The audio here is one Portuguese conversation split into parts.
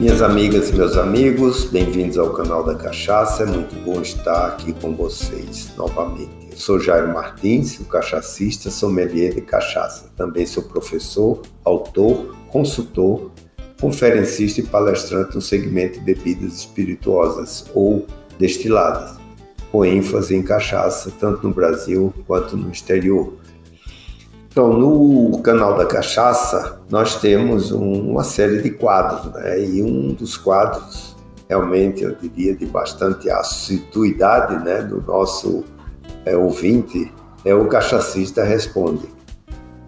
Minhas amigas e meus amigos, bem-vindos ao canal da Cachaça. É muito bom estar aqui com vocês novamente. Eu sou Jairo Martins, o cachacista, sommelier de cachaça. Também sou professor, autor, consultor, conferencista e palestrante no segmento de bebidas espirituosas ou destiladas, com ênfase em cachaça, tanto no Brasil quanto no exterior. Então, no canal da Cachaça, nós temos um, uma série de quadros, né? E um dos quadros, realmente, eu diria, de bastante assiduidade, né, do nosso é, ouvinte, é o Cachacista Responde.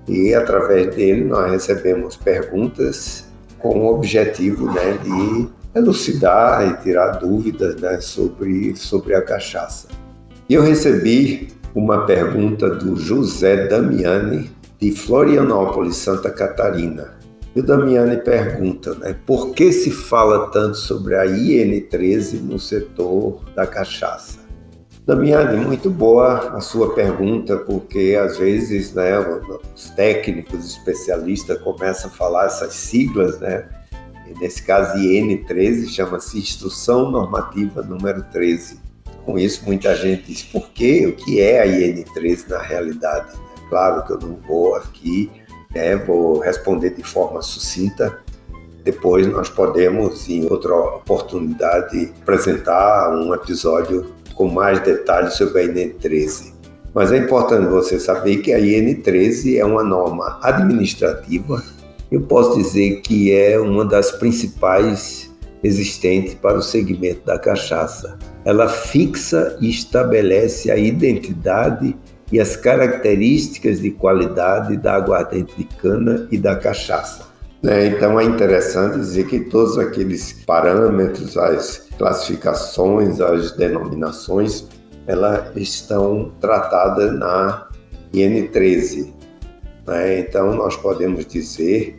E através dele nós recebemos perguntas com o objetivo, né, de elucidar e tirar dúvidas, né, sobre, sobre a cachaça. E eu recebi uma pergunta do José Damiani, de Florianópolis, Santa Catarina. E o Damiani pergunta, né, por que se fala tanto sobre a IN13 no setor da cachaça? Damiani, muito boa a sua pergunta, porque às vezes né, os técnicos especialistas começam a falar essas siglas, né? Nesse caso, IN13 chama-se Instrução Normativa número 13 com isso, muita gente diz: por quê? O que é a IN13 na realidade? Claro que eu não vou aqui, né, vou responder de forma sucinta. Depois nós podemos, em outra oportunidade, apresentar um episódio com mais detalhes sobre a IN13. Mas é importante você saber que a IN13 é uma norma administrativa. Eu posso dizer que é uma das principais existentes para o segmento da cachaça ela fixa e estabelece a identidade e as características de qualidade da aguardente de cana e da cachaça. É, então é interessante dizer que todos aqueles parâmetros, as classificações, as denominações, elas estão tratadas na IN13. Né? Então nós podemos dizer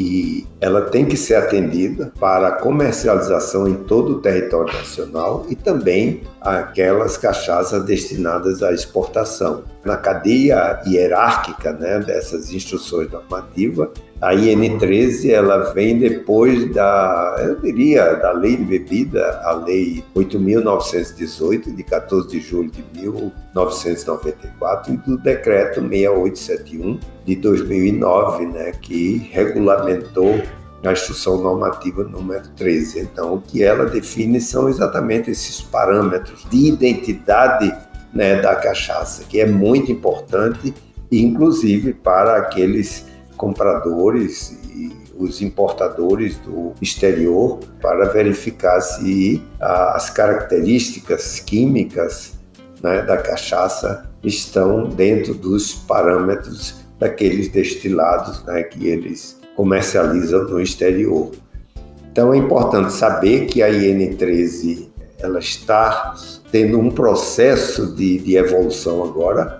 que ela tem que ser atendida para comercialização em todo o território nacional e também aquelas cachaças destinadas à exportação. Na cadeia hierárquica né, dessas instruções normativas, a IN13 ela vem depois da, eu diria, da lei de bebida, a lei 8.918, de 14 de julho de 1994, e do decreto 6871 de 2009, né, que regulamentou a instrução normativa número 13. Então, o que ela define são exatamente esses parâmetros de identidade né, da cachaça, que é muito importante, inclusive para aqueles compradores e os importadores do exterior para verificar se as características químicas né, da cachaça estão dentro dos parâmetros daqueles destilados né, que eles comercializam no exterior. Então é importante saber que a IN13 ela está tendo um processo de, de evolução agora.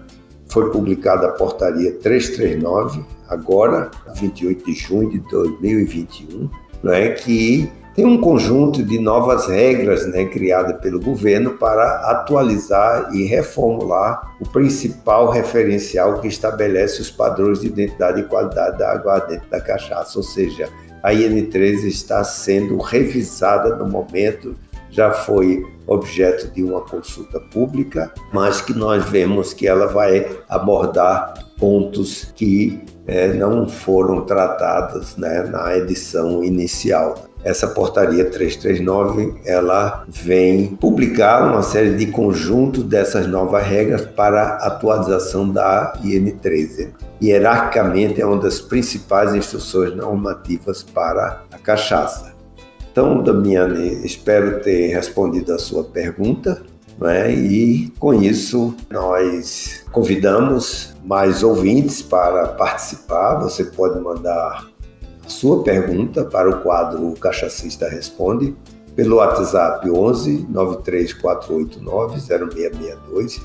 Foi publicada a portaria 339 agora, 28 de junho de 2021, né, que tem um conjunto de novas regras né, criadas pelo governo para atualizar e reformular o principal referencial que estabelece os padrões de identidade e qualidade da água dentro da cachaça, ou seja, a IN13 está sendo revisada no momento, já foi objeto de uma consulta pública, mas que nós vemos que ela vai abordar pontos que é, não foram tratados né, na edição inicial. Essa portaria 339 ela vem publicar uma série de conjuntos dessas novas regras para atualização da IN13. Hierarquicamente é uma das principais instruções normativas para a cachaça. Então, Damiane, espero ter respondido a sua pergunta. Né? E com isso, nós convidamos mais ouvintes para participar. Você pode mandar sua pergunta para o quadro Cachacista Responde pelo WhatsApp 11 93489 0662.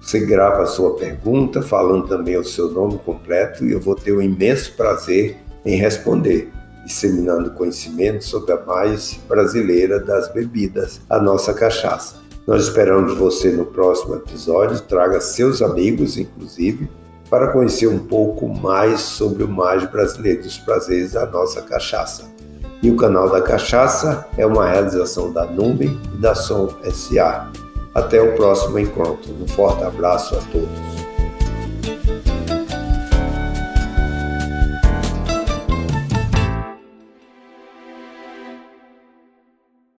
Você grava a sua pergunta, falando também o seu nome completo, e eu vou ter o um imenso prazer em responder, disseminando conhecimento sobre a mais brasileira das bebidas, a nossa cachaça. Nós esperamos você no próximo episódio. Traga seus amigos, inclusive, para conhecer um pouco mais sobre o mais brasileiro, dos prazeres da nossa cachaça. E o canal da Cachaça é uma realização da Nuvem e da Som SA. Até o próximo encontro. Um forte abraço a todos.